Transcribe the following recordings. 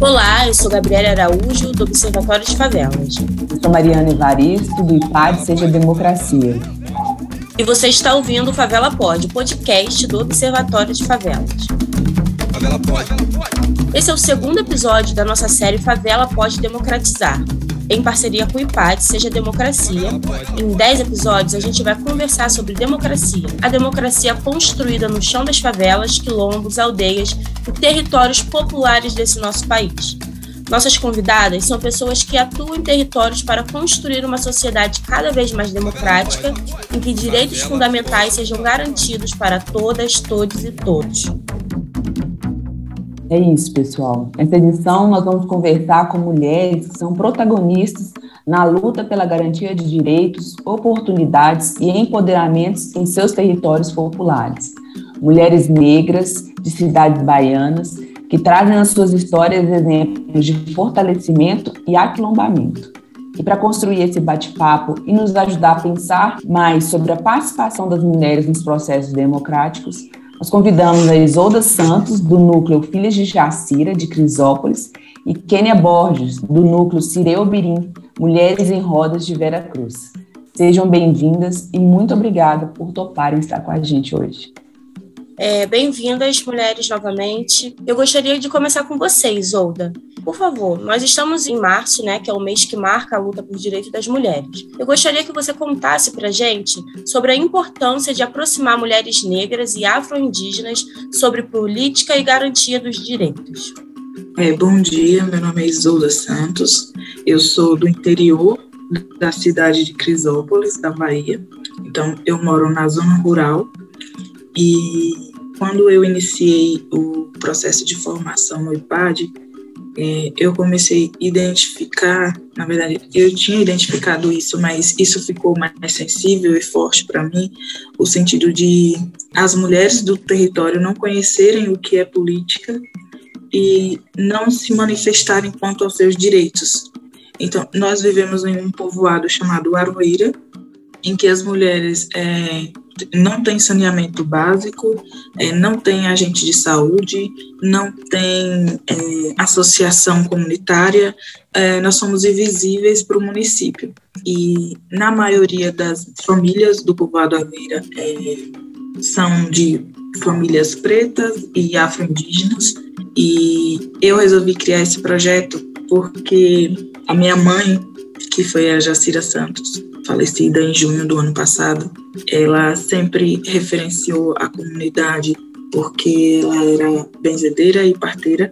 Olá, eu sou Gabriela Araújo, do Observatório de Favelas. Eu sou Mariana Evaristo, do IPAD Seja Democracia. E você está ouvindo o Favela Pod, podcast do Observatório de Favelas. Favela Pod. Esse é o segundo episódio da nossa série Favela Pode Democratizar, em parceria com o IPAD Seja Democracia. Em 10 episódios, a gente vai conversar sobre democracia, a democracia construída no chão das favelas, quilombos, aldeias e territórios populares desse nosso país. Nossas convidadas são pessoas que atuam em territórios para construir uma sociedade cada vez mais democrática, em que direitos fundamentais sejam garantidos para todas, todos e todos. É isso, pessoal. Nessa edição, nós vamos conversar com mulheres que são protagonistas na luta pela garantia de direitos, oportunidades e empoderamentos em seus territórios populares. Mulheres negras de cidades baianas que trazem nas suas histórias exemplos de fortalecimento e aquilombamento. E para construir esse bate-papo e nos ajudar a pensar mais sobre a participação das mulheres nos processos democráticos, nós convidamos a Isolda Santos, do núcleo Filhas de Jacira, de Crisópolis, e Kênia Borges, do núcleo Cireu Birim, Mulheres em Rodas de Vera Cruz. Sejam bem-vindas e muito obrigada por toparem estar com a gente hoje. É, Bem-vindas, mulheres, novamente. Eu gostaria de começar com vocês, Olda. Por favor, nós estamos em março, né, que é o mês que marca a luta por direitos das mulheres. Eu gostaria que você contasse para gente sobre a importância de aproximar mulheres negras e afro-indígenas sobre política e garantia dos direitos. É, bom dia, meu nome é Isolda Santos, eu sou do interior da cidade de Crisópolis, da Bahia. Então, eu moro na zona rural e quando eu iniciei o processo de formação no IPAD, eu comecei a identificar, na verdade, eu tinha identificado isso, mas isso ficou mais sensível e forte para mim, o sentido de as mulheres do território não conhecerem o que é política e não se manifestarem quanto aos seus direitos. Então, nós vivemos em um povoado chamado Aroeira, em que as mulheres é, não tem saneamento básico, é, não tem agente de saúde, não tem é, associação comunitária, é, nós somos invisíveis para o município. E na maioria das famílias do povoado Aveira é, são de famílias pretas e afro-indígenas, e eu resolvi criar esse projeto porque a minha mãe, que foi a Jacira Santos, falecida em junho do ano passado, ela sempre referenciou a comunidade porque ela era benzedeira e parteira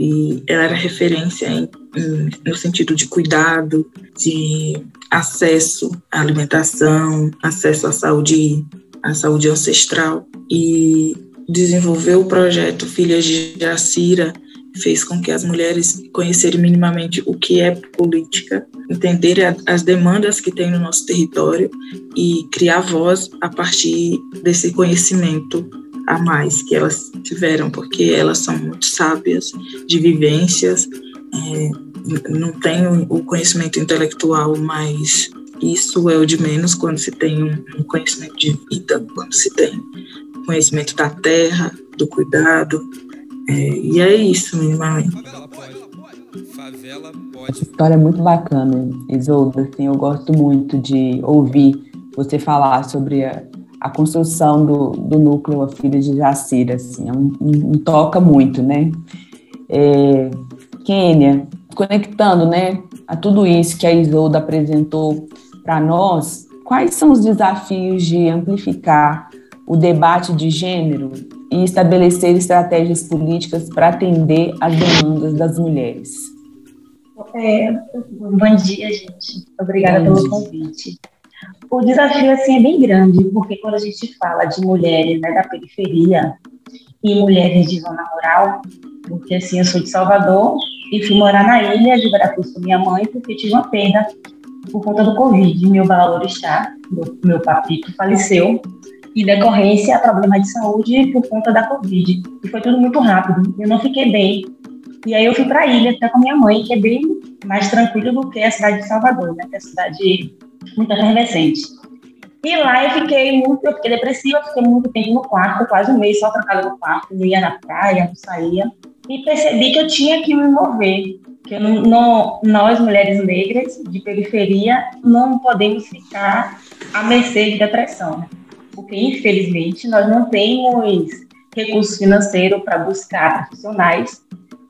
e ela era referência em, em, no sentido de cuidado, de acesso à alimentação, acesso à saúde, à saúde ancestral e desenvolveu o projeto Filhas de Jacira fez com que as mulheres conhecerem minimamente o que é política, entenderem as demandas que tem no nosso território e criar voz a partir desse conhecimento a mais que elas tiveram, porque elas são muito sábias de vivências, é, não têm o conhecimento intelectual, mas isso é o de menos quando se tem um conhecimento de vida, quando se tem conhecimento da terra, do cuidado, é, e é isso, minimamente. Essa história é muito bacana, Isolda. Assim, eu gosto muito de ouvir você falar sobre a, a construção do, do núcleo A Filha de Jacira. Assim, é um, um, um, toca muito, né? É, Kênia, conectando né, a tudo isso que a Isolda apresentou para nós, quais são os desafios de amplificar o debate de gênero e estabelecer estratégias políticas para atender às demandas das mulheres. É, bom dia, gente. Obrigada bom pelo dia. convite. O desafio assim é bem grande, porque quando a gente fala de mulheres né, da periferia e mulheres de zona rural, porque assim eu sou de Salvador e fui morar na ilha de Veracruz com minha mãe porque tive uma perda por conta do Covid. Meu valorixá, meu, meu papito, faleceu e decorrência a problemas de saúde por conta da Covid. E foi tudo muito rápido. Eu não fiquei bem. E aí eu fui para a ilha, até com minha mãe, que é bem mais tranquilo do que a cidade de Salvador, né? Que é a cidade muito efervescente. E lá eu fiquei muito, eu fiquei depressiva, fiquei muito tempo no quarto, quase um mês só trancada no quarto, não ia na praia, não saía. e percebi que eu tinha que me mover, que nós, mulheres negras de periferia, não podemos ficar à mercê de depressão, porque, infelizmente, nós não temos recurso financeiro para buscar profissionais.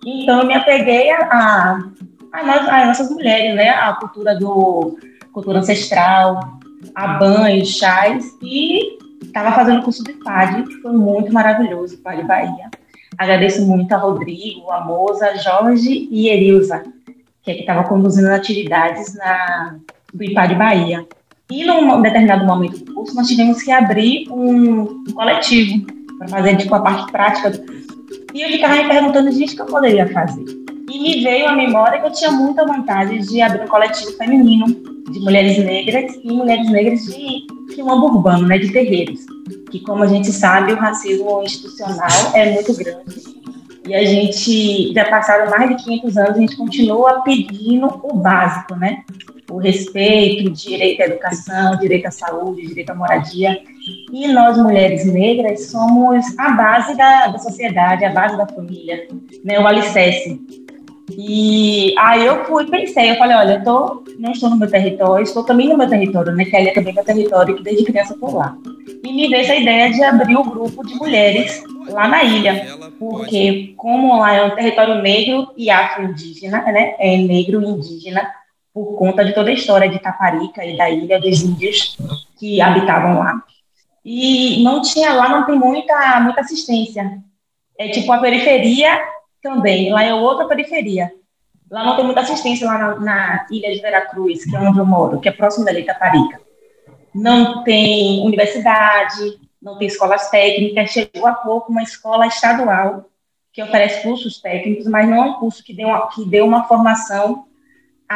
Então, eu me apeguei a, a, a, nós, a nossas mulheres, né? A cultura do cultura ancestral, a banhos, chás, e estava fazendo curso de PAD, que foi muito maravilhoso, PAD Bahia. Agradeço muito a Rodrigo, a Moza, Jorge e Erilza, que é que estava conduzindo atividades na, do IPAD Bahia. E num determinado momento do curso, nós tivemos que abrir um, coletivo para fazer tipo, a parte prática do curso. E eu ficava me perguntando, gente, o que eu poderia fazer? E me veio a memória que eu tinha muita vontade de abrir um coletivo feminino de mulheres negras e mulheres negras de quilombo urbano, né, de terreiros. Que, como a gente sabe, o racismo institucional é muito grande. E a gente, já passaram mais de 500 anos, a gente continua pedindo o básico, né? O respeito, o direito à educação, direito à saúde, direito à moradia. E nós, mulheres negras, somos a base da, da sociedade, a base da família, né? o alicerce. E aí eu fui, pensei, eu falei, olha, eu tô, não estou no meu território, estou também no meu território, né? Que ali é também meu território, que desde criança estou lá. E me veio essa ideia de abrir um grupo de mulheres lá na ilha, porque como lá é um território negro e afro-indígena, né? É negro e indígena, por conta de toda a história de Taparica e da ilha dos índios que habitavam lá. E não tinha lá, não tem muita, muita assistência. É tipo a periferia também. Lá é outra periferia. Lá não tem muita assistência lá na, na ilha de Veracruz, que é onde eu moro, que é próximo da Itaparica. Não tem universidade, não tem escolas técnicas. Chegou há pouco uma escola estadual que oferece cursos técnicos, mas não é um curso que dê uma, que dê uma formação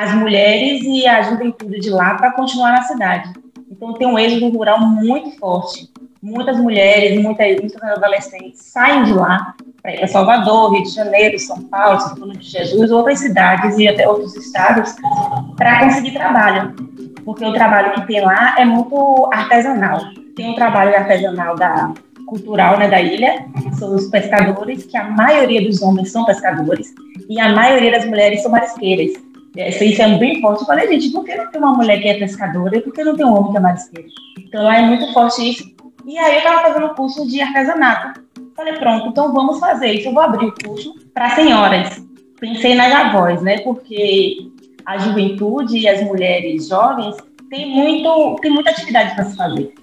às mulheres e à juventude de lá para continuar na cidade. Então tem um êxodo rural muito forte muitas mulheres, muitas, muitos adolescentes saem de lá para ir para Salvador, Rio de Janeiro, São Paulo, São Paulo de Jesus, outras cidades e até outros estados para conseguir trabalho, porque o trabalho que tem lá é muito artesanal. Tem um trabalho artesanal da cultural né, da ilha, são os pescadores, que a maioria dos homens são pescadores e a maioria das mulheres são marisqueiras. Isso é bem forte. Eu falei, gente, por que não tem uma mulher que é pescadora e por que não tem um homem que é marisqueiro? Então lá é muito forte isso e aí eu estava fazendo curso de artesanato. Falei, pronto, então vamos fazer isso. Eu vou abrir o curso para senhoras. Pensei nas avós, né? Porque a juventude e as mulheres jovens têm, muito, têm muita atividade para se fazer.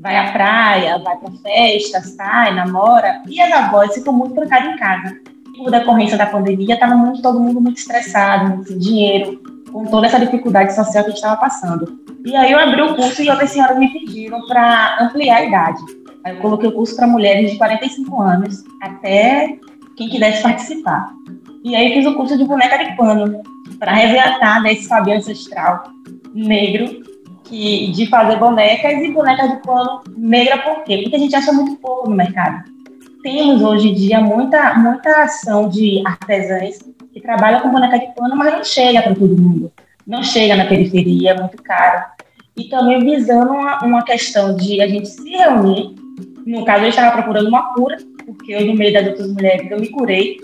Vai à praia, vai para festa, sai, namora. E as avós ficam muito trancadas em casa. Por decorrência da pandemia, estava todo mundo muito estressado, muito sem dinheiro, com toda essa dificuldade social que a gente estava passando. E aí eu abri o curso e outras senhoras me pediram para ampliar a idade. Aí eu coloquei o curso para mulheres de 45 anos, até quem quisesse participar. E aí fiz o curso de boneca de pano, para resgatar desse Fabiano ancestral negro, que, de fazer bonecas e bonecas de pano negra por quê? Porque a gente acha muito pouco no mercado. Temos hoje em dia muita, muita ação de artesãs que trabalham com boneca de pano, mas não chega para todo mundo. Não chega na periferia, é muito caro e também visando uma, uma questão de a gente se reunir. No caso, eu estava procurando uma cura, porque eu, no meio das outras mulheres, eu me curei.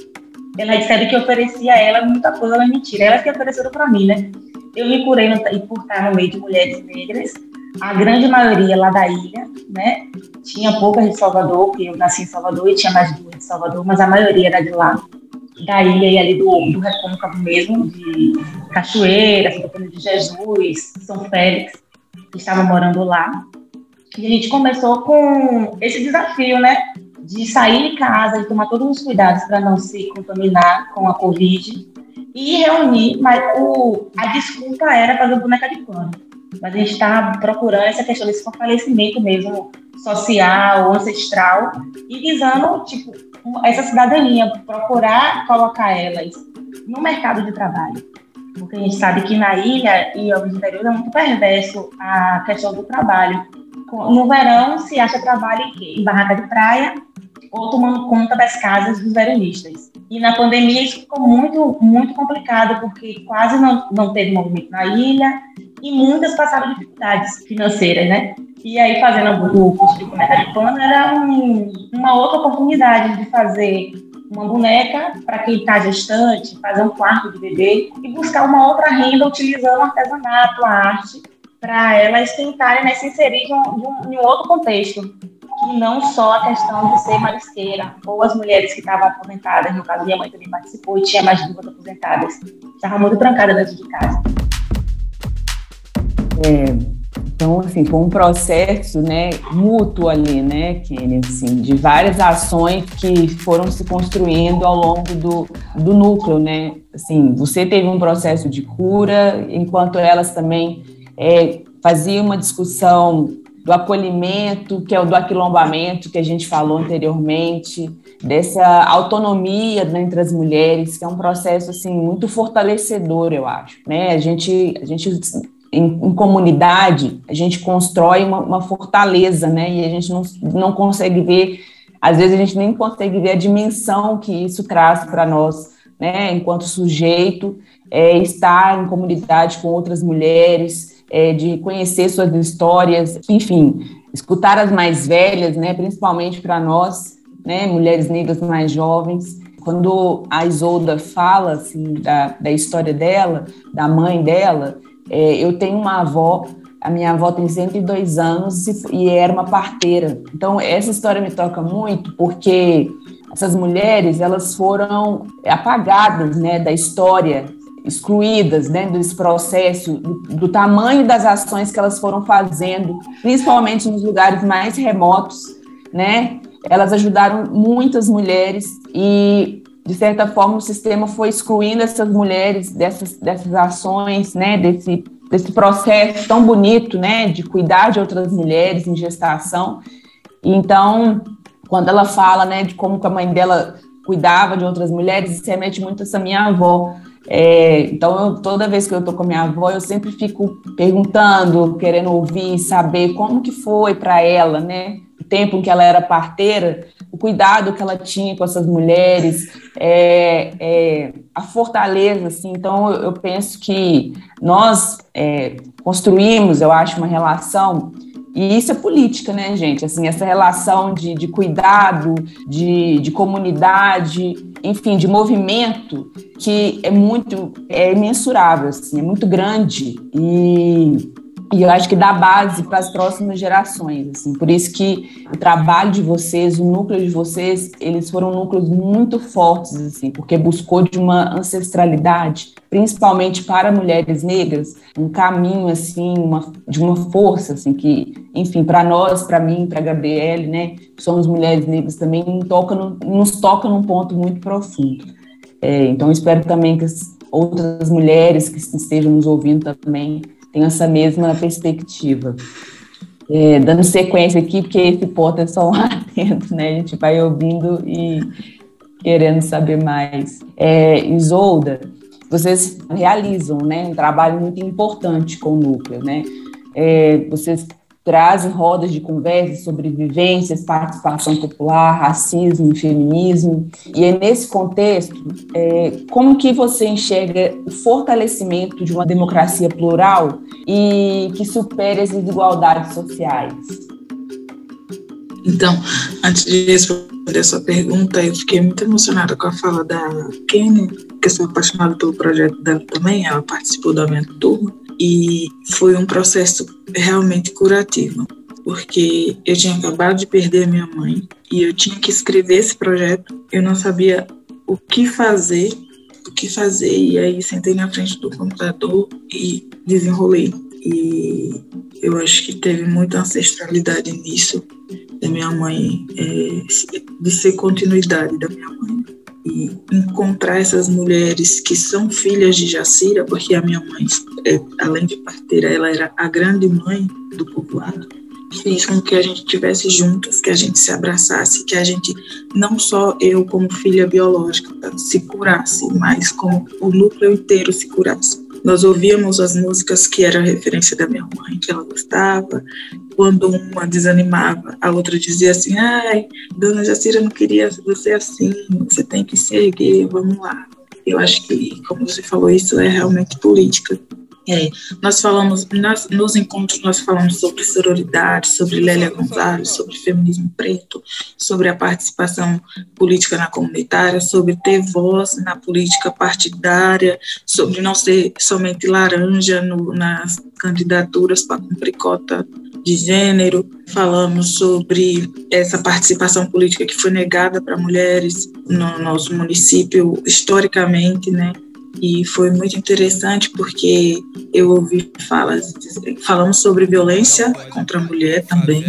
Ela disseram que oferecia a ela muita coisa, é mentira. Elas que ofereceram para mim, né? Eu me curei no, por estar no meio de mulheres negras, a grande maioria lá da ilha, né? Tinha poucas de Salvador, porque eu nasci em Salvador e tinha mais duas de Salvador, mas a maioria era de lá, da ilha e ali do, do Recôncavo mesmo, de Cachoeira, São de Jesus, São Félix que estava morando lá. E a gente começou com esse desafio, né? De sair de casa, de tomar todos os cuidados para não se contaminar com a Covid e reunir, mas o, a desculpa era fazer boneca de pano. Mas a gente estava procurando essa questão desse fortalecimento mesmo social, ancestral, e visando, tipo, essa cidadania, procurar colocar elas no mercado de trabalho porque a gente sabe que na ilha e aos interiores é muito perverso a questão do trabalho. No verão se acha trabalho em barraca de praia ou tomando conta das casas dos veranistas. E na pandemia isso ficou muito, muito complicado, porque quase não, não teve movimento na ilha e muitas passaram dificuldades financeiras, né? E aí, fazendo o curso de boneca de pano, era um, uma outra oportunidade de fazer uma boneca para quem está gestante, fazer um quarto de bebê e buscar uma outra renda utilizando o artesanato, a arte, para elas tentarem né, se inserir de um, em um outro contexto, que não só a questão de ser marisqueira, ou as mulheres que estavam aposentadas, no caso minha mãe também participou e tinha mais duas aposentadas, estava muito trancada dentro de casa. É, então, assim, foi um processo, né, mútuo ali, né, Kenny, assim, de várias ações que foram se construindo ao longo do, do núcleo, né, assim, você teve um processo de cura, enquanto elas também é, faziam uma discussão do acolhimento, que é o do aquilombamento que a gente falou anteriormente, dessa autonomia né, entre as mulheres, que é um processo assim muito fortalecedor, eu acho, né? A gente a gente em, em, comunidade, a gente constrói uma, uma, fortaleza, né? E a gente não, não consegue ver, às vezes a gente nem consegue ver a dimensão que isso traz para nós, né? Enquanto sujeito, é, estar em comunidade com outras mulheres, é, de conhecer suas histórias, enfim, escutar as mais velhas, né? Principalmente para nós, né? Mulheres negras mais jovens. Quando a Isolda fala assim, da, da história dela, da mãe dela, é, eu tenho uma avó, a minha avó tem 102 anos e, era uma parteira. Então, essa história me toca muito porque essas mulheres, elas foram apagadas, né, da história, excluídas, né, desse processo, do, do tamanho das ações que elas foram fazendo, principalmente nos lugares mais remotos, né, elas ajudaram muitas mulheres e de certa forma, o sistema foi excluindo essas mulheres dessas, dessas ações, né, desse, desse processo tão bonito, né, de cuidar de outras mulheres em gestação. Então, quando ela fala, né, de como a mãe dela cuidava de outras mulheres, isso remete muito a essa minha avó. É, então, eu, toda vez que eu estou com minha avó, eu sempre fico perguntando, querendo ouvir, saber como que foi para ela, né, o tempo em que ela era parteira, o cuidado que ela tinha com essas mulheres, é, é, a fortaleza, assim. Então, eu, eu penso que nós é, construímos, eu acho, uma relação e isso é política, né, gente? Assim, essa relação de, de cuidado, de, de comunidade, enfim, de movimento, que é muito, é imensurável, assim, é muito grande. E e eu acho que dá base para as próximas gerações, assim. Por isso que o trabalho de vocês, o núcleo de vocês, eles foram núcleos muito fortes, assim, porque buscou de uma ancestralidade, principalmente para mulheres negras, um caminho assim, uma, de uma força, assim, que, enfim, para nós, para mim, para Gabriele, né, que somos mulheres negras também, toca no, nos toca num ponto muito profundo. É, então, espero também que as outras mulheres que estejam nos ouvindo também tenho essa mesma perspectiva. É, dando sequência aqui, porque esse ponto é só um atento, né? A gente vai ouvindo e querendo saber mais. É, Isolda, vocês realizam né, um trabalho muito importante com o núcleo, né? É, vocês trazem rodas de conversa sobre vivências, participação popular, racismo, feminismo. E é nesse contexto, é, como que você enxerga o fortalecimento de uma democracia plural e que supere as desigualdades sociais? Então, antes de responder a sua pergunta, eu fiquei muito emocionada com a fala da Kenny, que eu sou apaixonada pelo projeto dela também, ela participou da minha turma, e foi um processo realmente curativo, porque eu tinha acabado de perder a minha mãe e eu tinha que escrever esse projeto, eu não sabia o que fazer, o que fazer, e aí sentei na frente do computador e desenrolei. E eu acho que teve muita ancestralidade nisso, da minha mãe, é, de ser continuidade da minha mãe e encontrar essas mulheres que são filhas de Jacira, porque a minha mãe, é, além de parteira, ela era a grande mãe do povoado, fez com que a gente estivesse juntas, que a gente se abraçasse, que a gente, não só eu como filha biológica, se curasse, mas como o núcleo inteiro se curasse. Nós ouvíamos as músicas que era referência da minha mãe, que ela gostava. Quando uma desanimava, a outra dizia assim: ai, dona Jacira não queria você assim, você tem que se erguer, vamos lá. Eu acho que, como você falou, isso é realmente política. É, nós falamos, nós, nos encontros nós falamos sobre sororidade, sobre Lélia Gonzalez, sobre feminismo preto, sobre a participação política na comunitária, sobre ter voz na política partidária, sobre não ser somente laranja no, nas candidaturas para cumprir cota de gênero, falamos sobre essa participação política que foi negada para mulheres no nosso município historicamente, né? E foi muito interessante porque eu ouvi falas, falamos sobre violência contra a mulher também,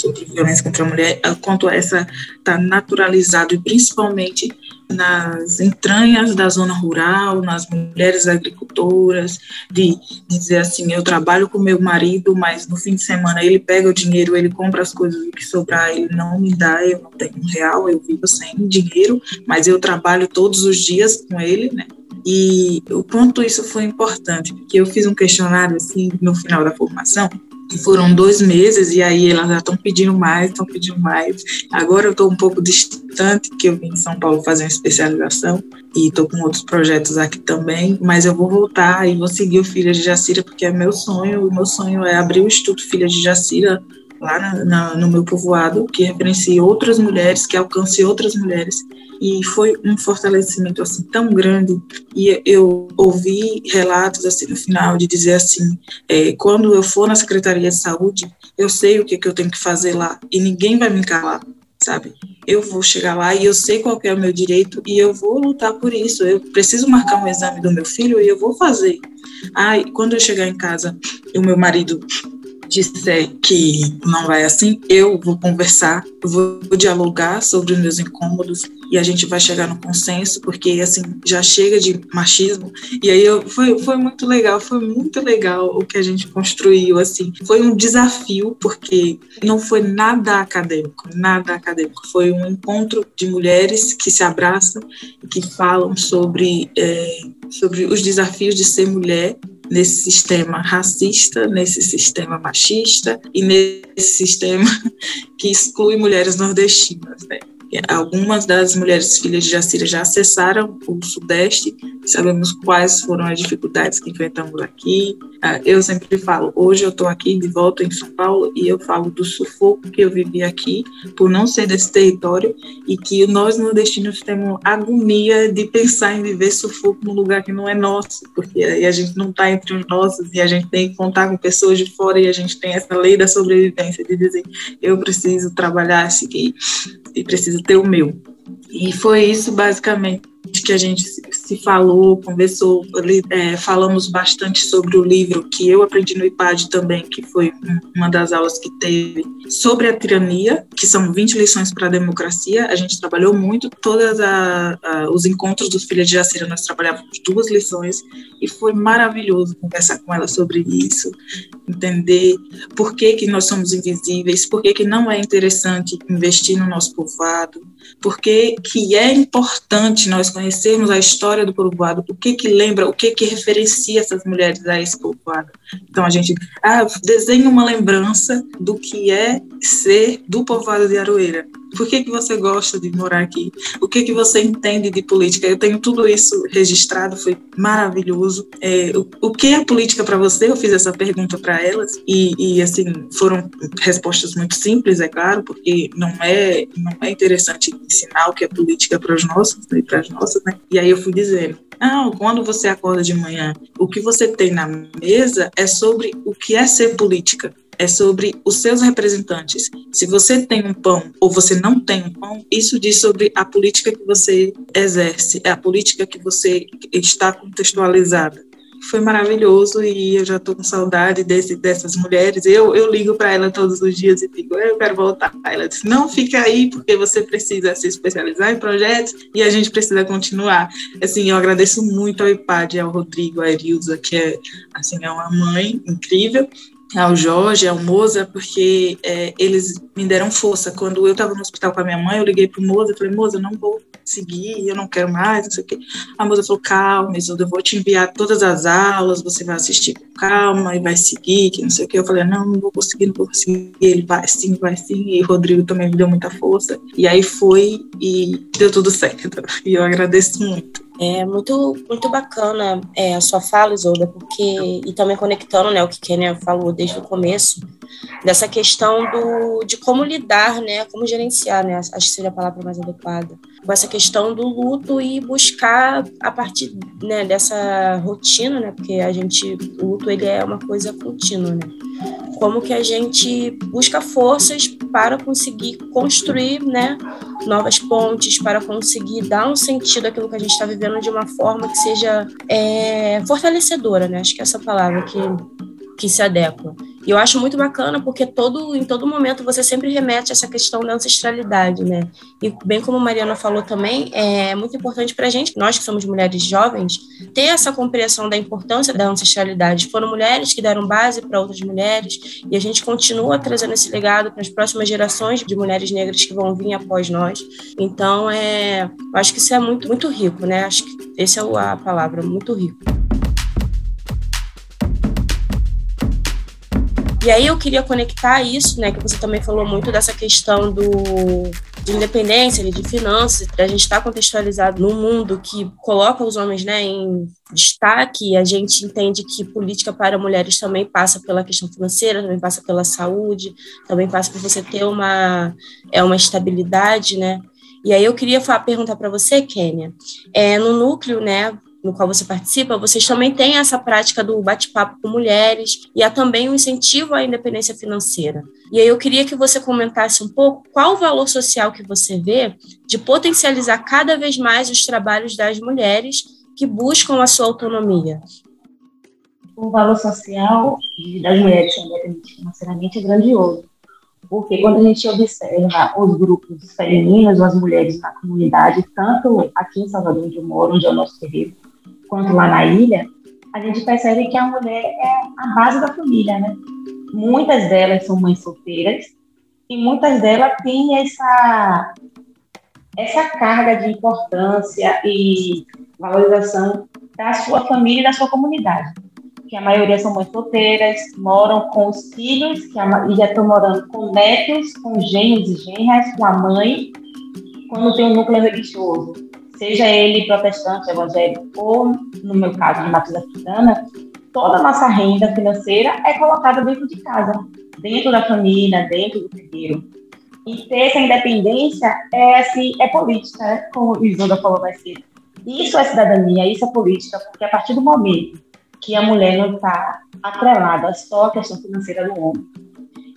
sobre violência contra a mulher, quanto essa está naturalizado e principalmente nas entranhas da zona rural, nas mulheres agricultoras, de, de, dizer assim, eu trabalho com meu marido, mas no fim de semana ele pega o dinheiro, ele compra as coisas o que sobrar, ele não me dá, eu não tenho um real, eu vivo sem dinheiro, mas eu trabalho todos os dias com ele, né? E o quanto isso foi importante, porque eu fiz um questionário assim no final da formação, foram dois meses e aí elas já estão pedindo mais, estão pedindo mais. Agora eu estou um pouco distante, que eu vim em São Paulo fazer uma especialização e estou com outros projetos aqui também, mas eu vou voltar e vou seguir o Filha de Jacira, porque é meu sonho, o meu sonho é abrir o Instituto Filha de Jacira lá na, na, no meu povoado, que referencie outras mulheres, que alcance outras mulheres e foi um fortalecimento assim tão grande. E eu ouvi relatos assim no final de dizer assim é, quando eu for na secretaria de saúde eu sei o que, que eu tenho que fazer lá. E ninguém vai me calar sabe? Eu vou chegar lá e eu sei qual é o meu direito e eu vou lutar por isso. Eu preciso marcar um exame do meu filho e eu vou fazer. Ai quando eu chegar em casa o meu marido disser que não vai assim, eu vou conversar, vou dialogar sobre os meus incômodos e a gente vai chegar no consenso, porque assim, já chega de machismo. E aí eu, foi, foi muito legal, foi muito legal o que a gente construiu, assim. Foi um desafio, porque não foi nada acadêmico, nada acadêmico. Foi um encontro de mulheres que se abraçam e que falam sobre, é, sobre os desafios de ser mulher nesse sistema racista, nesse sistema machista e nesse sistema que exclui mulheres nordestinas. Né? Algumas das mulheres filhas de Jacira já acessaram o Sudeste, sabemos quais foram as dificuldades que enfrentamos aqui. Ah, eu sempre falo, hoje eu estou aqui de volta em São Paulo e eu falo do sufoco que eu vivi aqui por não ser desse território e que nós nordestinos temos agonia de pensar em viver sufoco num lugar que não é nosso, porque aí a gente não está entre os nossos e a gente tem que contar com pessoas de fora e a gente tem essa lei da sobrevivência de dizer eu preciso trabalhar, seguir e preciso ter o meu. E foi isso basicamente que a gente se falou, conversou, é, falamos bastante sobre o livro que eu aprendi no IPAD também, que foi uma das aulas que teve, sobre a tirania, que são 20 lições para a democracia. A gente trabalhou muito, todos os encontros dos filhos de Jacira, nós trabalhávamos duas lições, e foi maravilhoso conversar com ela sobre isso, entender por que, que nós somos invisíveis, por que, que não é interessante investir no nosso povoado, por que, que é importante nós conhecermos a história do povoado, o que que lembra, o que que referencia essas mulheres a esse povoado. Então a gente ah, desenha uma lembrança do que é ser do povoado de Aroeira. Por que, que você gosta de morar aqui? O que, que você entende de política? Eu tenho tudo isso registrado, foi maravilhoso. É, o, o que é política para você? Eu fiz essa pergunta para elas e, e, assim, foram respostas muito simples, é claro, porque não é, não é interessante ensinar que é política para os nossos e né, para as nossas, né? E aí eu fui dizendo, não, quando você acorda de manhã, o que você tem na mesa é sobre o que é ser política é sobre os seus representantes. Se você tem um pão ou você não tem um pão, isso diz sobre a política que você exerce, é a política que você está contextualizada. Foi maravilhoso e eu já estou com saudade desse, dessas mulheres. Eu, eu ligo para ela todos os dias e digo, eu quero voltar. Ela disse, não fica aí porque você precisa se especializar em projetos e a gente precisa continuar. Assim, eu agradeço muito ao IPAD, ao Rodrigo, à Erilza, que é, assim, é uma mãe incrível, ao Jorge, ao Moza, porque é, eles me deram força. Quando eu estava no hospital com a minha mãe, eu liguei para o Moza e falei, Moza, não vou seguir, eu não quero mais, não sei o quê. A Moza falou, calma, Isolda, eu vou te enviar todas as aulas, você vai assistir com calma e vai seguir, que não sei o quê. Eu falei, não, não vou conseguir, não vou conseguir. Ele vai sim, vai sim. E o Rodrigo também me deu muita força. E aí foi e deu tudo certo. E eu agradeço muito. É muito, muito bacana é, a sua fala, Isolda, porque, e também conectando né, o que Kenia falou desde o começo, dessa questão do, de como lidar, né, como gerenciar, né, acho que seria a palavra mais adequada, com essa questão do luto e buscar a partir né, dessa rotina, né, porque a gente, o luto ele é uma coisa contínua, né, como que a gente busca forças para conseguir construir, né, novas pontes, para conseguir dar um sentido àquilo que a gente está vivendo de uma forma que seja é, fortalecedora, né, acho que é essa palavra que que se adequa. E eu acho muito bacana porque todo, em todo momento você sempre remete a essa questão da ancestralidade, né? E bem como a Mariana falou também, é muito importante para a gente, nós que somos mulheres jovens, ter essa compreensão da importância da ancestralidade. Foram mulheres que deram base para outras mulheres e a gente continua trazendo esse legado para as próximas gerações de mulheres negras que vão vir após nós. Então, é, acho que isso é muito, muito rico, né? Acho que essa é a palavra, muito rico. E aí eu queria conectar isso, né, que você também falou muito dessa questão do de independência, de finanças, a gente está contextualizado num mundo que coloca os homens né, em destaque, a gente entende que política para mulheres também passa pela questão financeira, também passa pela saúde, também passa por você ter uma, é, uma estabilidade, né? E aí eu queria falar, perguntar para você, Kênia, é, no núcleo, né, no qual você participa, vocês também têm essa prática do bate-papo com mulheres e há também um incentivo à independência financeira. E aí eu queria que você comentasse um pouco qual o valor social que você vê de potencializar cada vez mais os trabalhos das mulheres que buscam a sua autonomia. O valor social das mulheres independentes financeiramente é grandioso, porque quando a gente observa os grupos femininos, as mulheres na comunidade, tanto aqui em Salvador, onde eu moro, onde é o nosso terreno, quanto lá na ilha, a gente percebe que a mulher é a base da família, né? Muitas delas são mães solteiras e muitas delas têm essa essa carga de importância e valorização da sua família e da sua comunidade. Que a maioria são mães solteiras, moram com os filhos, que e já estão morando com netos, com genros e genras, com a mãe, quando tem um núcleo religioso seja ele protestante, evangélico ou, no meu caso, de matriz africana, toda a nossa renda financeira é colocada dentro de casa, dentro da família, dentro do terreiro. E ter essa independência é, assim, é política, né? como o Isolda falou mais cedo. Isso é cidadania, isso é política, porque a partir do momento que a mulher não está atrelada só à questão financeira do homem,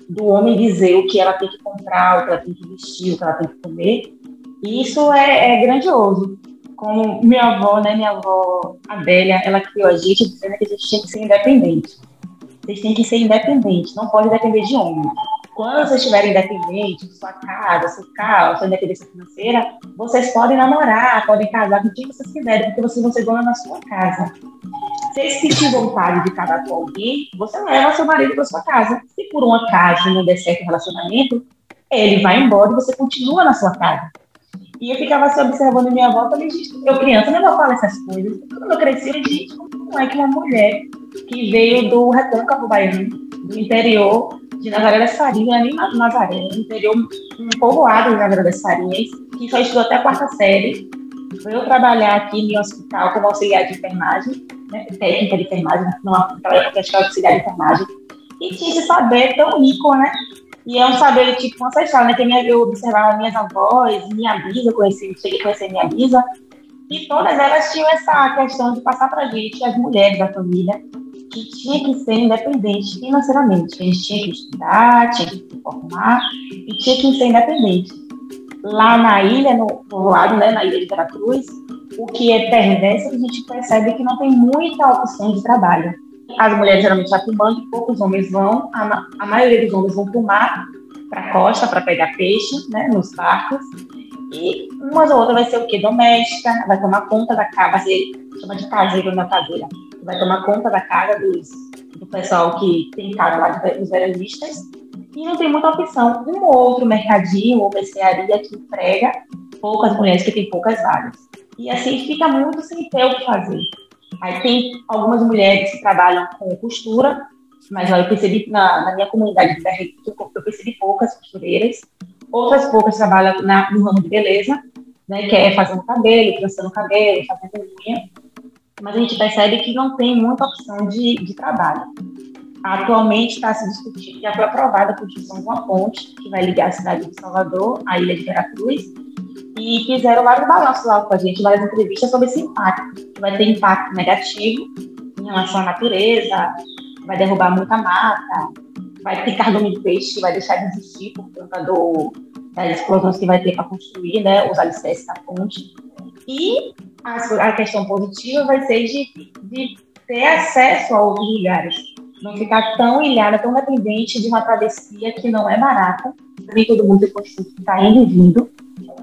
do homem dizer o que ela tem que comprar, o que ela tem que vestir, o que ela tem que comer, isso é, é grandioso. Como minha avó, né, minha avó Adélia, ela criou a gente dizendo que a gente tinha que ser independente. Vocês têm que ser independentes, não pode depender de homem. Quando vocês estiverem independentes, sua casa, seu carro, sua independência financeira, vocês podem namorar, podem casar com quem vocês quiserem, porque vocês vão ser dona na sua casa. Se vocês sentir vontade de casar com alguém, você leva seu marido para sua casa. Se por um acaso não der certo o relacionamento, ele vai embora e você continua na sua casa. E eu ficava assim, observando minha avó, falei, gente, eu criança não vou falar essas coisas. Quando eu cresci, eu disse, como é que uma mulher que veio do recôncavo baiano, do interior de Nazaré das Farinhas, nem Nazaré, do interior, um povoado de Nazaré das Farinhas, que só estudou até a quarta série, veio trabalhar aqui no hospital como auxiliar de enfermagem, né, técnica de enfermagem, não acho que auxiliar de enfermagem, e tinha esse saber tão rico, né, e é um saber, tipo, ancestral, né? Que minha, eu observava minhas avós, minha bisa, conheci, cheguei a conhecer minha bisa, e todas elas tinham essa questão de passar para a gente, as mulheres da família, que tinha que ser independente financeiramente. A gente tinha que estudar, tinha que se formar e tinha que ser independente. Lá na ilha, no povoado, né, na ilha de Veracruz, o que é perverso, a gente percebe que não tem muita opção de trabalho. As mulheres geralmente vão para o banco, poucos homens vão, a, a maioria dos homens vão para o mar, para a costa, para pegar peixe, né, nos barcos. E uma ou outra vai ser o quê? Doméstica, vai tomar conta da casa, vai ser, chama de caseiro na caseira, vai tomar conta da casa dos, do pessoal que tem casa lá dos veranistas. E não tem muita opção. Um ou outro mercadinho ou mercearia que emprega poucas mulheres que têm poucas vagas. E assim fica muito sem ter o que fazer. Aí tem algumas mulheres que trabalham com costura, mas eu percebi na, na minha comunidade de eu percebi poucas costureiras. Outras poucas trabalham na, no ramo de beleza, né, que é fazendo cabelo, trançando cabelo, fazendo unha, mas a gente percebe que não tem muita opção de, de trabalho. Atualmente está se discutindo, já foi aprovada a construção de uma ponte que vai ligar a cidade de Salvador à ilha de Veracruz, e fizeram vários balanços lá com a gente, várias entrevistas sobre esse impacto, que vai ter impacto negativo em relação à natureza, vai derrubar muita mata, vai ter cardume de peixe vai deixar de existir por conta do, das explosões que vai ter para construir né, os alicerces da ponte. E a, a questão positiva vai ser de, de ter acesso a outros lugares, não ficar tão ilhada, tão dependente de uma travessia que não é barata. Nem todo mundo tem condição de estar indo e vindo.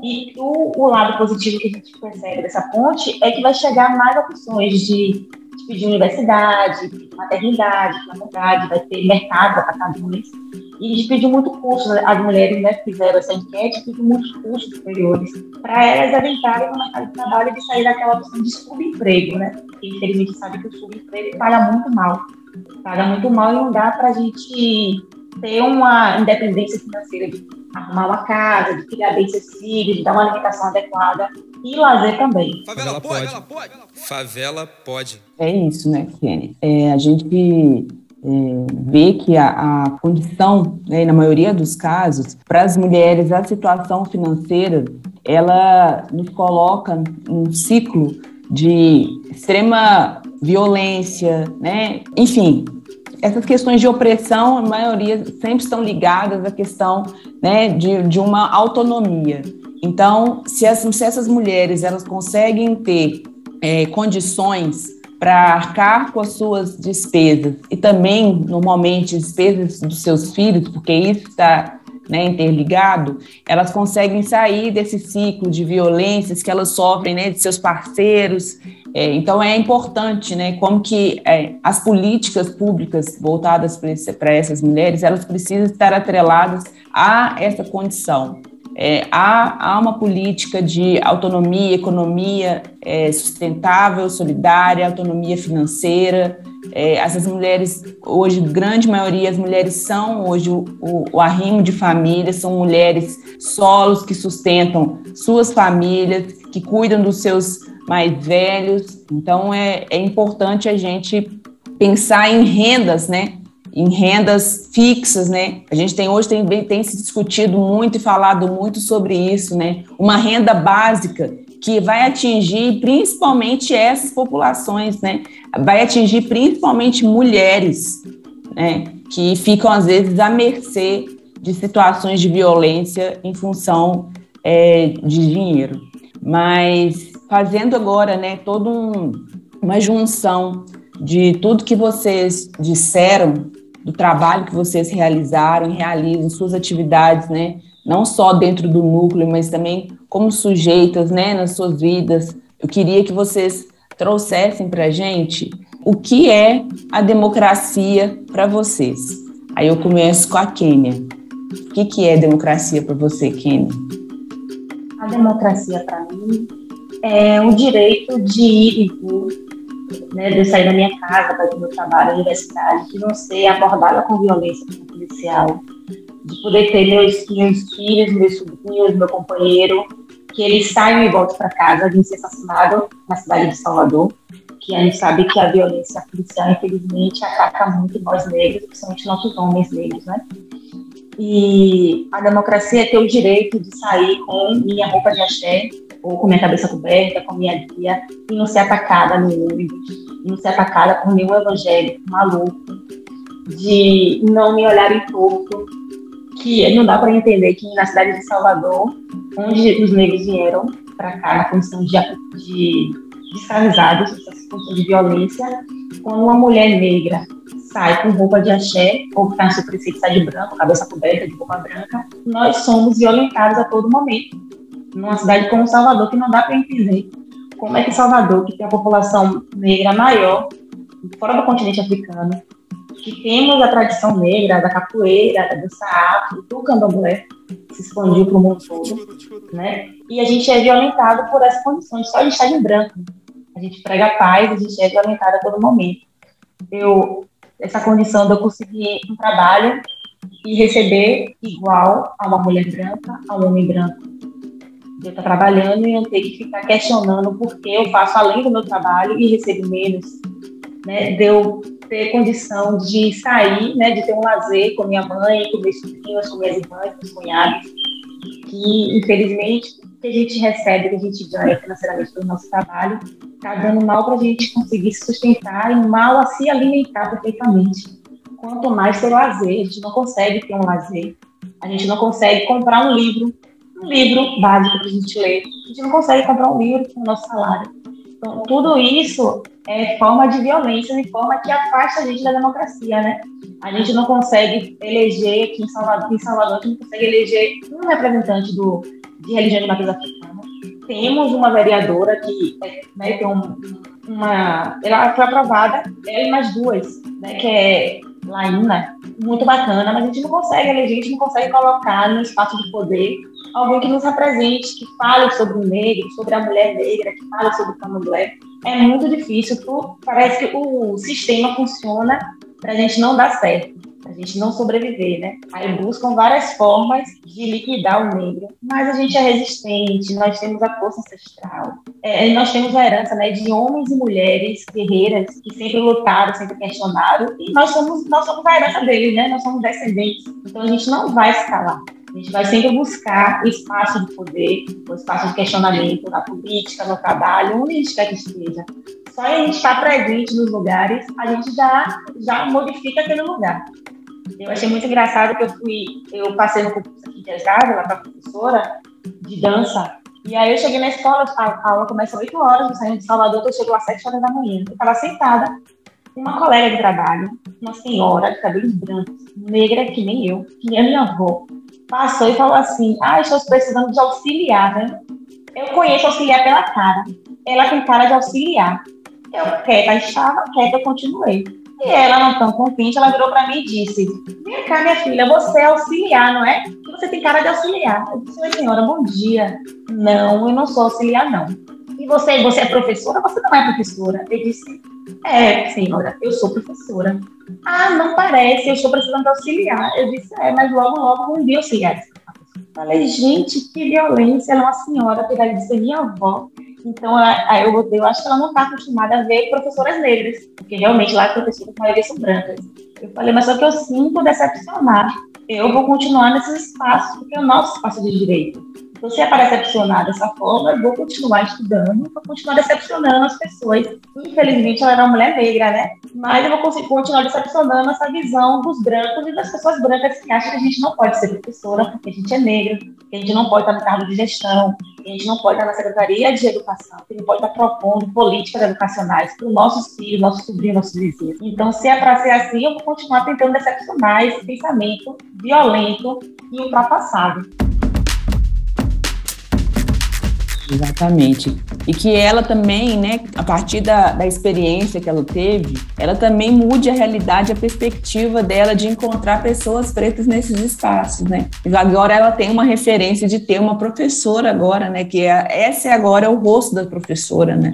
E o, o, lado positivo que a gente percebe dessa ponte é que vai chegar mais opções de, de pedir universidade, de maternidade, faculdade, vai ter mercado para catadores. E gente pediu muito curso, as mulheres né, que fizeram essa enquete pediram muitos cursos superiores para elas adentrarem no mercado de trabalho e sair daquela opção de subemprego, né? Porque infelizmente sabe que o subemprego paga muito mal. Paga muito mal e não dá para a gente ter uma independência financeira de arrumar uma casa, de criar bem seus filhos, de dar uma alimentação adequada e lazer também. Favela pode, favela pode. Favela pode. É isso, né, Kenny? É, a gente é, vê que a, a condição, né, na maioria dos casos, para as mulheres, a situação financeira, ela nos coloca num ciclo de extrema violência, né? Enfim, essas questões de opressão, a maioria sempre estão ligadas à questão né, de, de uma autonomia. Então, se, as, se essas mulheres elas conseguem ter é, condições para arcar com as suas despesas e também, normalmente, despesas dos seus filhos, porque isso está né, interligado, elas conseguem sair desse ciclo de violências que elas sofrem né, de seus parceiros. É, então é importante, né, como que é, as políticas públicas voltadas para essas mulheres, elas precisam estar atreladas a essa condição. É, há, uma política de autonomia, economia é, sustentável, solidária, autonomia financeira, é, essas mulheres, hoje, grande maioria, as mulheres são hoje o, o, o arrimo de família, são mulheres solos que sustentam suas famílias, que cuidam dos seus mais velhos. Então, é, é importante a gente pensar em rendas, né? Em rendas fixas, né? A gente tem hoje tem, tem se discutido muito e falado muito sobre isso, né? Uma renda básica que vai atingir principalmente essas populações, né? Vai atingir principalmente mulheres, né? Que ficam às vezes à mercê de situações de violência em função é, de dinheiro. Mas fazendo agora, né, toda um, uma junção de tudo que vocês disseram, do trabalho que vocês realizaram e realizam, suas atividades, né, não só dentro do núcleo, mas também como sujeitas, né, nas suas vidas. Eu queria que vocês trouxessem para gente o que é a democracia para vocês. Aí eu começo com a Kênia. O que, que é democracia para você, Kênia? A democracia para mim é o direito de ir e vir, né, de sair da minha casa para ir meu trabalho, universidade, de não ser abordada com violência policial, de poder ter meus, meus filhos, meus sobrinhos, meu companheiro, que eles saiam e voltem para casa, de ser assassinado na cidade de Salvador, que a gente sabe que a violência policial, infelizmente, ataca muito nós negros, principalmente nossos homens negros, né? E a democracia é ter o direito de sair com minha roupa de axé, ou com minha cabeça coberta, com minha guia, e não ser atacada no ônibus, e não ser atacada por nenhum evangélico maluco, de não me olharem torto, que não dá para entender que na cidade de Salvador, onde os negros vieram para cá na condição de, de, de escravizados, essa condição de violência, quando uma mulher negra sai com roupa de axé, ou está no seu sai de branco, cabeça coberta de roupa branca, nós somos violentados a todo momento. Numa cidade como Salvador, que não dá para entender como é que Salvador, que tem a população negra maior, fora do continente africano, que temos a tradição negra, da capoeira, da dança afro, do candomblé, que se expandiu para o mundo todo, né? E a gente é violentado por essas condições, só de estar de branco. A gente prega paz, a gente é violentado a todo momento. Eu, essa condição de eu conseguir um trabalho e receber igual a uma mulher branca, a um homem branco. Eu estar trabalhando e não ter que ficar questionando por que eu faço além do meu trabalho e recebo menos, né? De eu ter condição de sair, né? De ter um lazer com minha mãe, com meus filhos, com minhas irmãs, com os cunhados, que infelizmente o que a gente recebe, o que a gente ganha financeiramente pelo nosso trabalho, está dando mal para a gente conseguir se sustentar e mal a se alimentar perfeitamente. Quanto mais ter lazer, a gente não consegue ter um lazer, a gente não consegue comprar um livro, um livro básico para a gente ler, a gente não consegue comprar um livro com o nosso salário. Então, tudo isso é forma de violência e forma que afasta a gente da democracia, né? A gente não consegue eleger aqui em Salvador, em Salvador a gente não consegue eleger um representante do, de religião de matriz africana. Temos uma vereadora que né, tem um, uma. Ela foi aprovada, ela e mais duas, né, que é Laína, muito bacana, mas a gente não consegue eleger, a gente não consegue colocar no espaço de poder alguém que nos represente, que fale sobre o negro, sobre a mulher negra, que fale sobre o candomblé. É muito difícil, parece que o sistema funciona para a gente não dar certo, para a gente não sobreviver, né? Aí buscam várias formas de liquidar o negro, mas a gente é resistente, nós temos a força ancestral, é, nós temos a herança né, de homens e mulheres guerreiras que sempre lutaram, sempre questionaram, e nós somos, nós somos a herança deles, né? Nós somos descendentes, então a gente não vai escalar. A gente vai sempre buscar espaço de poder, o espaço de questionamento na política, no trabalho, onde a gente quer que esteja. Só a gente estar presente nos lugares, a gente já, já modifica aquele lugar. Eu achei muito engraçado que eu fui, eu passei no concurso aqui de Exávio, lá para professora de dança, e aí eu cheguei na escola, a, a aula começa às 8 horas, eu saí de Salvador, eu chego às 7 horas da manhã. Eu estava sentada com uma colega de trabalho, uma senhora de cabelos brancos, negra que nem eu, que é minha avó, passou e falou assim: Ah, estou precisando de auxiliar, né? Eu conheço auxiliar pela cara. Ela tem cara de auxiliar. Eu quieta estava, quieta, eu continuei. E ela, não tão contente, ela virou para mim e disse: Vem cá, minha filha, você é auxiliar, não é? Você tem cara de auxiliar. Eu disse: Oi, senhora, bom dia. Não, eu não sou auxiliar, não. E você, você é professora? Você não é professora. Eu disse: É, senhora, eu sou professora. Ah, não parece, eu estou precisando auxiliar. Eu disse: É, mas logo, logo vou enviar auxiliar. Falei, gente, que violência. Ela é uma senhora, apesar de ser minha avó. Então, eu, eu acho que ela não está acostumada a ver professoras negras, porque realmente lá as professoras, a maioria são brancas. Eu falei, mas só que eu sinto decepcionar. Eu vou continuar nesses espaços, porque é o nosso espaço de direito. Se é para decepcionar dessa forma, eu vou continuar estudando, vou continuar decepcionando as pessoas. Infelizmente, ela era uma mulher negra, né? Mas eu vou continuar decepcionando essa visão dos brancos e das pessoas brancas que acham que a gente não pode ser professora porque a gente é negra, que a gente não pode estar no cargo de gestão, que a gente não pode estar na Secretaria de Educação, que não pode estar propondo políticas educacionais para os nossos filhos, nossos sobrinhos, nossos vizinhos. Então, se é para ser assim, eu vou continuar tentando decepcionar esse pensamento violento e ultrapassado. Exatamente. E que ela também, né, a partir da, da experiência que ela teve, ela também mude a realidade, a perspectiva dela de encontrar pessoas pretas nesses espaços, né? Agora ela tem uma referência de ter uma professora agora, né? Que é, essa é agora é o rosto da professora, né?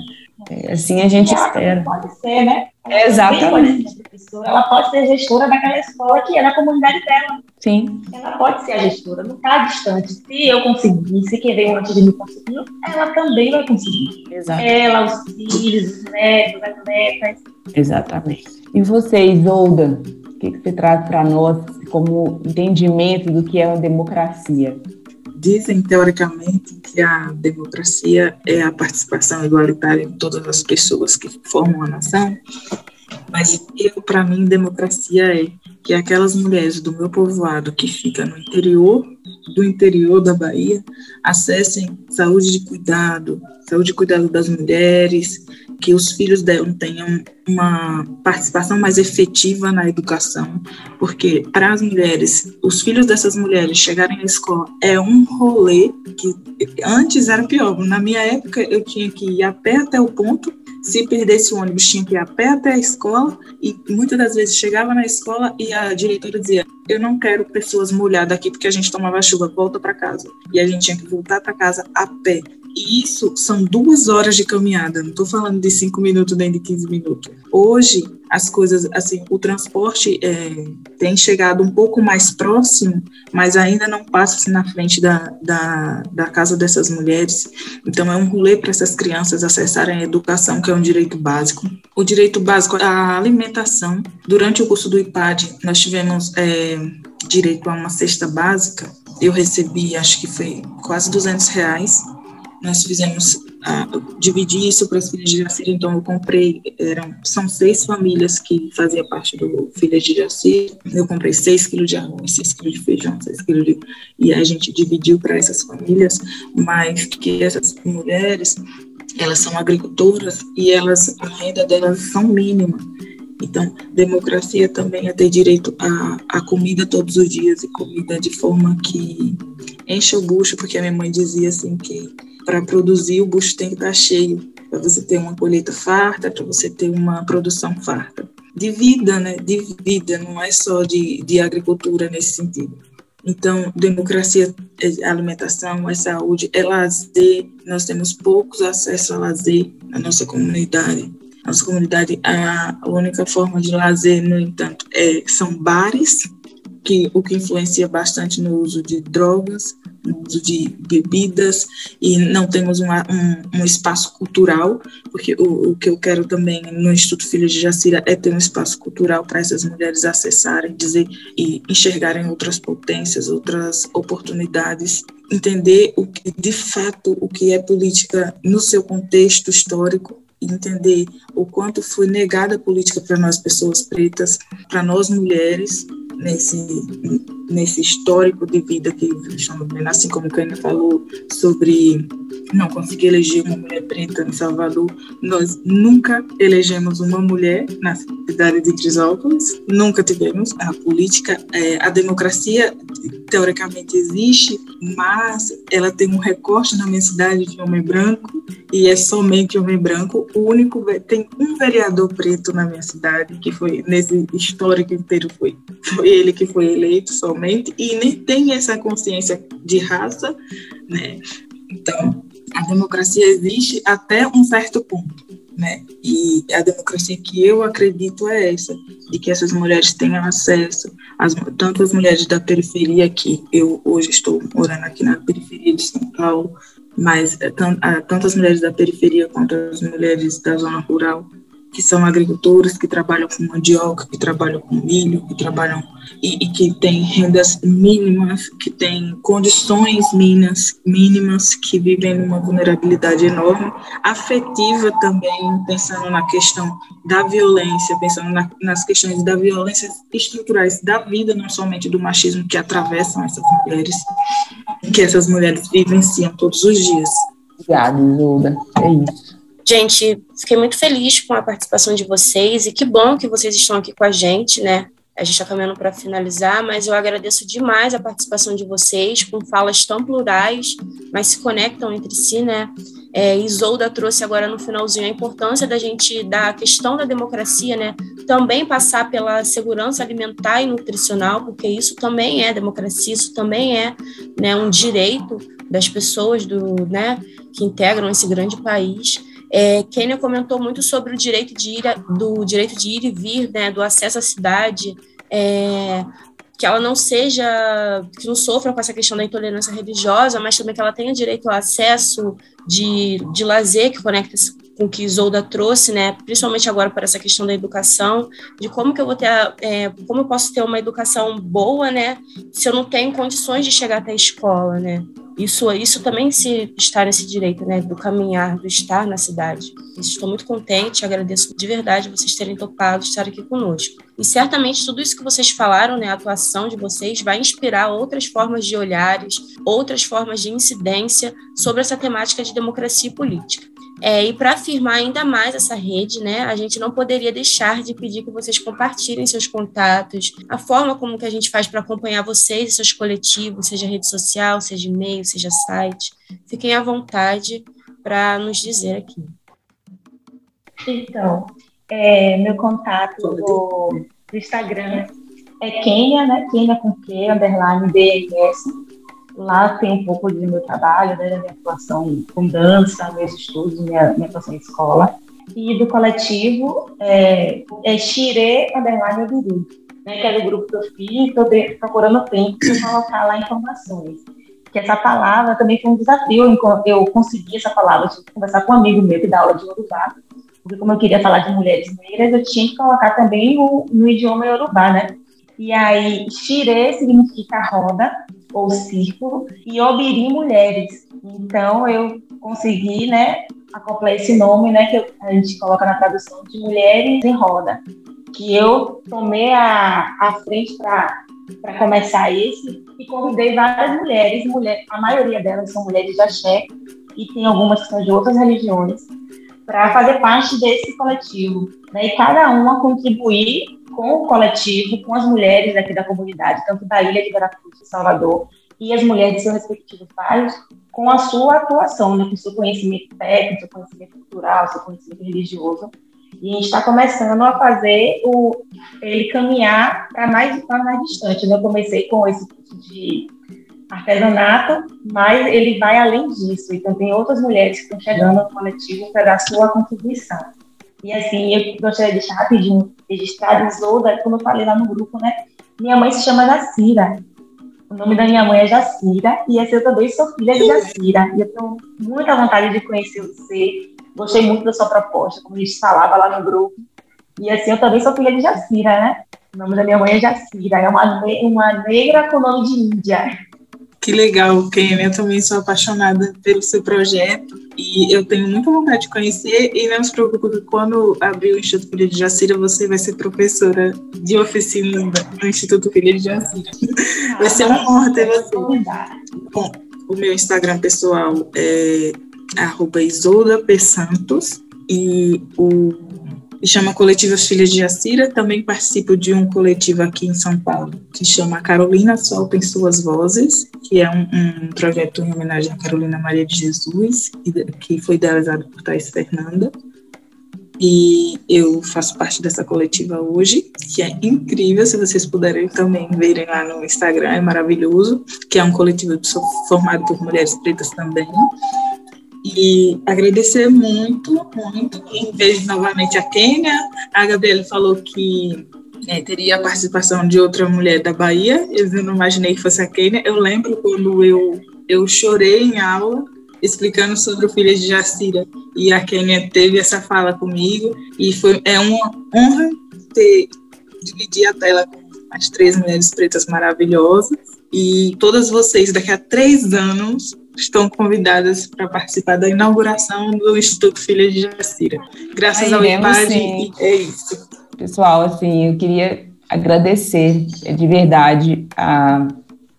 É, assim a gente espera. Pode ser, né? Exatamente. Ela pode ser gestora daquela escola que é na comunidade dela. Sim. Ela pode ser a gestora, não está distante. Se eu conseguir, se quem veio antes de mim conseguir, ela também vai conseguir. Exato. Ela, os filhos, os netos, as netas. Exatamente. E você, Isolda, o que, que você traz para nós como entendimento do que é a democracia? Dizem, teoricamente, que a democracia é a participação igualitária de todas as pessoas que formam a nação, mas eu, para mim, democracia é? Que aquelas mulheres do meu povoado que fica no interior do interior da Bahia acessem saúde de cuidado, saúde de cuidado das mulheres, que os filhos delas tenham uma participação mais efetiva na educação, porque para as mulheres, os filhos dessas mulheres chegarem à escola é um rolê que antes era pior. Na minha época, eu tinha que ir a pé até o ponto se perdesse o ônibus, tinha que ir a pé até a escola e muitas das vezes chegava na escola e a diretora dizia: Eu não quero pessoas molhadas aqui porque a gente tomava chuva, volta para casa. E a gente tinha que voltar para casa a pé. E isso são duas horas de caminhada, não estou falando de cinco minutos nem de 15 minutos. Hoje, as coisas, assim, o transporte é, tem chegado um pouco mais próximo, mas ainda não passa assim, na frente da, da, da casa dessas mulheres. Então, é um rolê para essas crianças acessarem a educação, que é um direito básico. O direito básico, a alimentação. Durante o curso do IPAD, nós tivemos é, direito a uma cesta básica. Eu recebi, acho que foi quase 200 reais. Nós fizemos dividir isso para as filhas de Jacira, então eu comprei, eram, são seis famílias que faziam parte do Filhas de Jacira, eu comprei seis quilos de arroz, seis quilos de feijão, seis quilos de... e a gente dividiu para essas famílias, mas que essas mulheres, elas são agricultoras e elas, a renda delas são mínima, então, democracia também é ter direito a, a comida todos os dias e comida de forma que enche o bucho, porque a minha mãe dizia assim que para produzir o bucho tem que estar cheio, para você ter uma colheita farta, para você ter uma produção farta. De vida, né? De vida, não é só de, de agricultura nesse sentido. Então, democracia é alimentação, é saúde, é lazer. Nós temos poucos acessos a lazer na nossa comunidade. Nossa comunidade, a única forma de lazer, no entanto, é, são bares, que o que influencia bastante no uso de drogas, no uso de bebidas e não temos uma, um, um, espaço cultural, porque o, o, que eu quero também no Instituto Filhos de Jacira é ter um espaço cultural para essas mulheres acessarem, dizer e enxergarem outras potências, outras oportunidades, entender o que de fato o que é política no seu contexto histórico entender o quanto foi negada a política para nós pessoas pretas, para nós mulheres, nesse, nesse histórico de vida que vivendo, assim como Kênia falou sobre não conseguir eleger uma mulher preta em Salvador. Nós nunca elegemos uma mulher na cidade de Crisópolis, nunca tivemos. A política, é, a democracia, teoricamente existe, mas ela tem um recorte na minha cidade de homem branco e é somente homem branco. O único tem um vereador preto na minha cidade que foi nesse histórico inteiro foi foi ele que foi eleito somente e nem tem essa consciência de raça, né? Então a democracia existe até um certo ponto, né? E a democracia que eu acredito é essa, de que essas mulheres tenham acesso, as, mulheres da periferia, que eu hoje estou morando aqui na periferia de São Paulo, mas eh, tanto as mulheres da periferia quanto as mulheres da zona rural que são agricultores, que trabalham com mandioca, que trabalham com milho, que trabalham e, e que têm rendas mínimas, que têm condições mínimas, mínimas, que vivem numa vulnerabilidade enorme, afetiva também, pensando na questão da violência, pensando na, nas questões da violência estruturais da vida, não somente do machismo que atravessam essas mulheres, que essas mulheres vivenciam todos os dias. Obrigada, Isolda. É isso. Gente, fiquei muito feliz com a participação de vocês e que bom que vocês estão aqui com a gente, né? A gente está caminhando para finalizar, mas eu agradeço demais a participação de vocês, com falas tão plurais, mas se conectam entre si, né? É, Isolda trouxe agora no finalzinho a importância da gente, da questão da democracia, né? Também passar pela segurança alimentar e nutricional, porque isso também é democracia, isso também é né, um direito das pessoas do, né, que integram esse grande país. É, Kênia comentou muito sobre o direito de ir, do direito de ir e vir, né, do acesso à cidade, é, que ela não seja, que não sofra com essa questão da intolerância religiosa, mas também que ela tenha direito ao acesso de, de lazer que conecta com o que Isolda trouxe, né, principalmente agora para essa questão da educação, de como que eu vou ter, é, como eu posso ter uma educação boa, né, se eu não tenho condições de chegar até a escola, né, isso, isso também se está nesse direito, né, do caminhar, do estar na cidade. Estou muito contente, agradeço de verdade vocês terem topado estar aqui conosco. E certamente tudo isso que vocês falaram, né, a atuação de vocês vai inspirar outras formas de olhares, outras formas de incidência sobre essa temática de democracia e política. É, e para afirmar ainda mais essa rede, né, a gente não poderia deixar de pedir que vocês compartilhem seus contatos, a forma como que a gente faz para acompanhar vocês e seus coletivos, seja rede social, seja e-mail, seja site. Fiquem à vontade para nos dizer aqui. Então, é, meu contato do, do, Instagram é Kenia, né? Kenia com Q, underline BMS. Lá tem um pouco do meu trabalho, né, minha atuação com dança, meus estudos, minha, minha atuação em escola. e do coletivo é, é Xire Underline Obiru, né, que é do grupo que eu fiz, estou procurando tempo para colocar lá informações. Que essa palavra também foi um desafio, eu consegui essa palavra, eu que conversar com um amigo meu que dá aula de Urubá, porque como eu queria falar de mulheres negras, eu tinha que colocar também o, no idioma Yorubá, né? E aí, Xire significa roda, ou círculo, e Obiri, mulheres. Então, eu consegui, né, acoplar esse nome, né, que a gente coloca na tradução de mulheres em roda, que eu tomei a, a frente para começar esse e convidei várias mulheres, mulher, a maioria delas são mulheres de axé, e tem algumas que são de outras religiões, para fazer parte desse coletivo, né, e cada uma contribuir com o coletivo, com as mulheres aqui da comunidade, tanto da ilha de Veracruz, de Salvador, e as mulheres de seus respectivos bairros, com a sua atuação, né, com seu conhecimento técnico, seu conhecimento cultural, seu conhecimento religioso. E a gente está começando a fazer o, ele caminhar para mais, mais distante. Né? Eu comecei com esse curso de artesanato, mas ele vai além disso. Então, tem outras mulheres que estão chegando no coletivo para dar sua contribuição. E assim, eu gostaria de deixar rapidinho registrado Isolda, como eu falei lá no grupo, né? Minha mãe se chama Jacira. O nome da minha mãe é Jacira, e essa eu também sou filha de Jacira. E eu tenho muita vontade de conhecer você. Gostei muito da sua proposta, como a gente falava lá no grupo. E assim, eu também sou filha de Jacira, né? O nome da minha mãe é Jacira, é uma, uma negra com nome de Índia. Que legal, Ken. Eu também sou apaixonada pelo seu projeto e eu tenho muita vontade de conhecer. E não se preocupe, quando abrir o Instituto Filha de Jacira, você vai ser professora de oficina do Instituto Filha de Jacira. Vai ser uma honra ter você. Bom, o meu Instagram pessoal é Isolda P. Santos e o e chama Coletiva Filhas de Jacira. Também participo de um coletivo aqui em São Paulo que chama Carolina Soltem Suas Vozes, que é um, um, projeto em homenagem a Carolina Maria de Jesus, que foi idealizado por Thais Fernanda. E eu faço parte dessa coletiva hoje, que é incrível. Se vocês puderem também verem lá no Instagram, é maravilhoso. Que é um coletivo formado por mulheres pretas também e agradecer muito, muito, em vez novamente a Kênia, a Gabriela falou que né, teria a participação de outra mulher da Bahia, eu não imaginei que fosse a Kênia, eu lembro quando eu, eu chorei em aula, explicando sobre o filho de Jacira, e a Kênia teve essa fala comigo, e foi, é uma honra ter, dividir a tela com as três mulheres pretas maravilhosas, e todas vocês, daqui a três anos, estão convidadas para participar da inauguração do Instituto Filha de Jacira. Graças Ai, ao IPAD, é isso. Pessoal, assim, eu queria agradecer de verdade a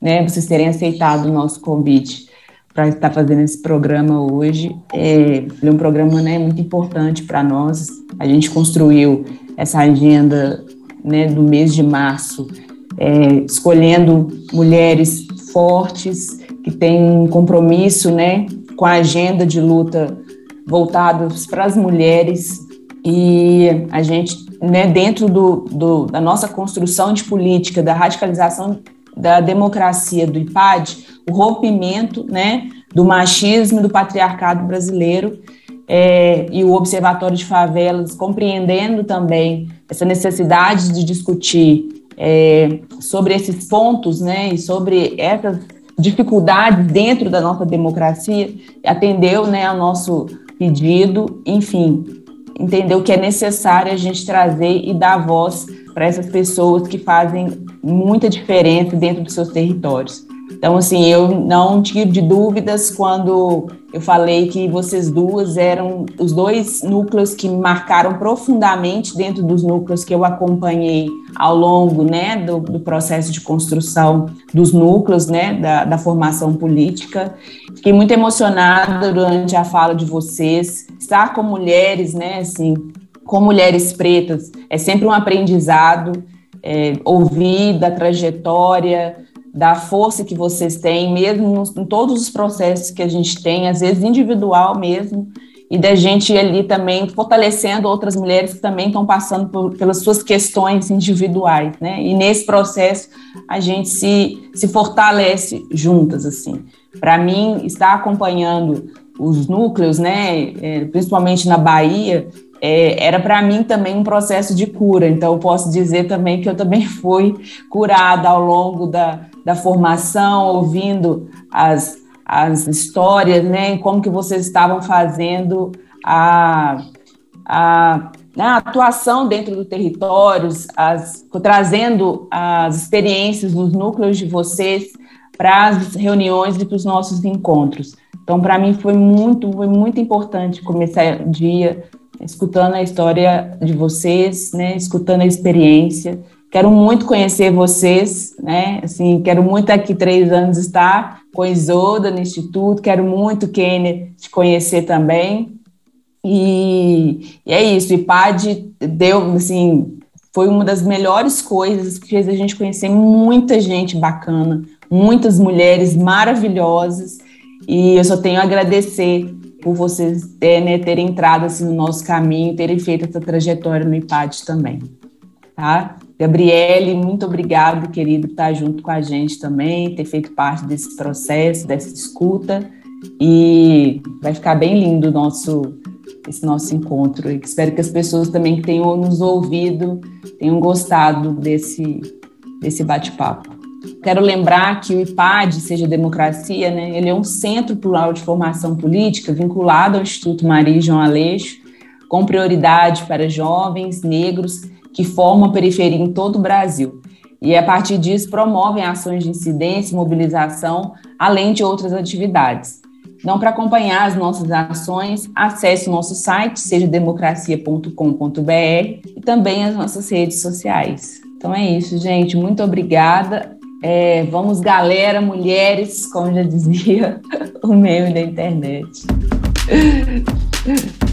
né, vocês terem aceitado o nosso convite para estar fazendo esse programa hoje. É, é um programa né, muito importante para nós. A gente construiu essa agenda né, do mês de março, é, escolhendo mulheres fortes, que tem um compromisso né, com a agenda de luta voltados para as mulheres. E a gente, né, dentro do, do, da nossa construção de política, da radicalização da democracia do IPAD, o rompimento né, do machismo e do patriarcado brasileiro é, e o Observatório de Favelas compreendendo também essa necessidade de discutir é, sobre esses pontos né, e sobre essas dificuldades dentro da nossa democracia, atendeu né, ao nosso pedido, enfim, entendeu que é necessário a gente trazer e dar voz para essas pessoas que fazem muita diferença dentro dos seus territórios. Então, assim, eu não tive dúvidas quando eu falei que vocês duas eram os dois núcleos que me marcaram profundamente dentro dos núcleos que eu acompanhei ao longo né, do, do processo de construção dos núcleos né, da, da formação política. Fiquei muito emocionada durante a fala de vocês. Estar com mulheres, né, assim, com mulheres pretas, é sempre um aprendizado. É, ouvir da trajetória, da força que vocês têm, mesmo nos, em todos os processos que a gente tem, às vezes individual mesmo, e da gente ali também fortalecendo outras mulheres que também estão passando por, pelas suas questões individuais, né? E nesse processo a gente se, se fortalece juntas, assim. Para mim, estar acompanhando os núcleos, né, é, principalmente na Bahia, é, era para mim também um processo de cura. Então, eu posso dizer também que eu também fui curada ao longo da, da formação, ouvindo as, as histórias, né, como que vocês estavam fazendo a, a, né, a atuação dentro do territórios, as, trazendo as experiências nos núcleos de vocês para as reuniões e para os nossos encontros. Então, para mim foi muito, foi muito importante começar o dia escutando a história de vocês, né, escutando a experiência. Quero muito conhecer vocês, né? Assim, quero muito daqui três anos estar com a Isoda no Instituto. Quero muito, Kenner, te conhecer também. E, e é isso. E PAD deu, assim, foi uma das melhores coisas que fez a gente conhecer muita gente bacana, muitas mulheres maravilhosas. E eu só tenho a agradecer por vocês é, né, terem entrado assim, no nosso caminho, terem feito essa trajetória no IPAD também. Tá? Gabriele, muito obrigado, querido, por estar junto com a gente também, ter feito parte desse processo, dessa escuta. E vai ficar bem lindo nosso, esse nosso encontro. E espero que as pessoas também que tenham nos ouvido tenham gostado desse, desse bate-papo. Quero lembrar que o IPAD, seja democracia, né, ele é um centro plural de formação política vinculado ao Instituto Maria João Aleixo, com prioridade para jovens negros que formam periferia em todo o Brasil. E a partir disso promovem ações de incidência mobilização, além de outras atividades. Então, para acompanhar as nossas ações, acesse o nosso site, sejademocracia.com.br e também as nossas redes sociais. Então é isso, gente. Muito obrigada. É, vamos, galera, mulheres, como já dizia o meme da internet.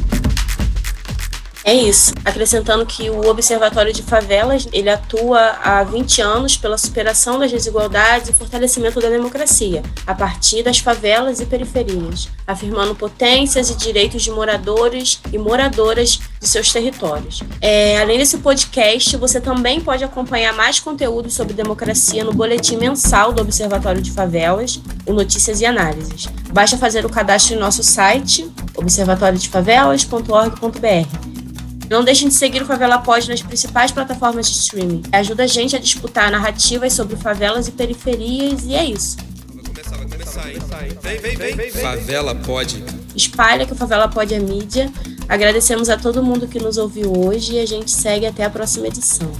É isso. Acrescentando que o Observatório de Favelas, ele atua há 20 anos pela superação das desigualdades e fortalecimento da democracia, a partir das favelas e periferias, afirmando potências e direitos de moradores e moradoras de seus territórios. É, além desse podcast, você também pode acompanhar mais conteúdo sobre democracia no boletim mensal do Observatório de Favelas, o Notícias e Análises. Basta fazer o cadastro em nosso site, observatoriodefavelas.org.br. Não deixem de seguir o Favela Pod nas principais plataformas de streaming. Ajuda a gente a disputar narrativas sobre favelas e periferias, e é isso. Vai começar, vai começar, hein? Vem, vem, vem, vem. Favela Pod. Espalha que o Favela Pod é mídia. Agradecemos a todo mundo que nos ouviu hoje e a gente segue até a próxima edição.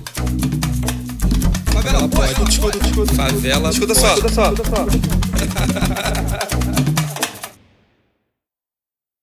Favela Pod. Escuta, escuta, escuta. Favela Escuta só, escuta só.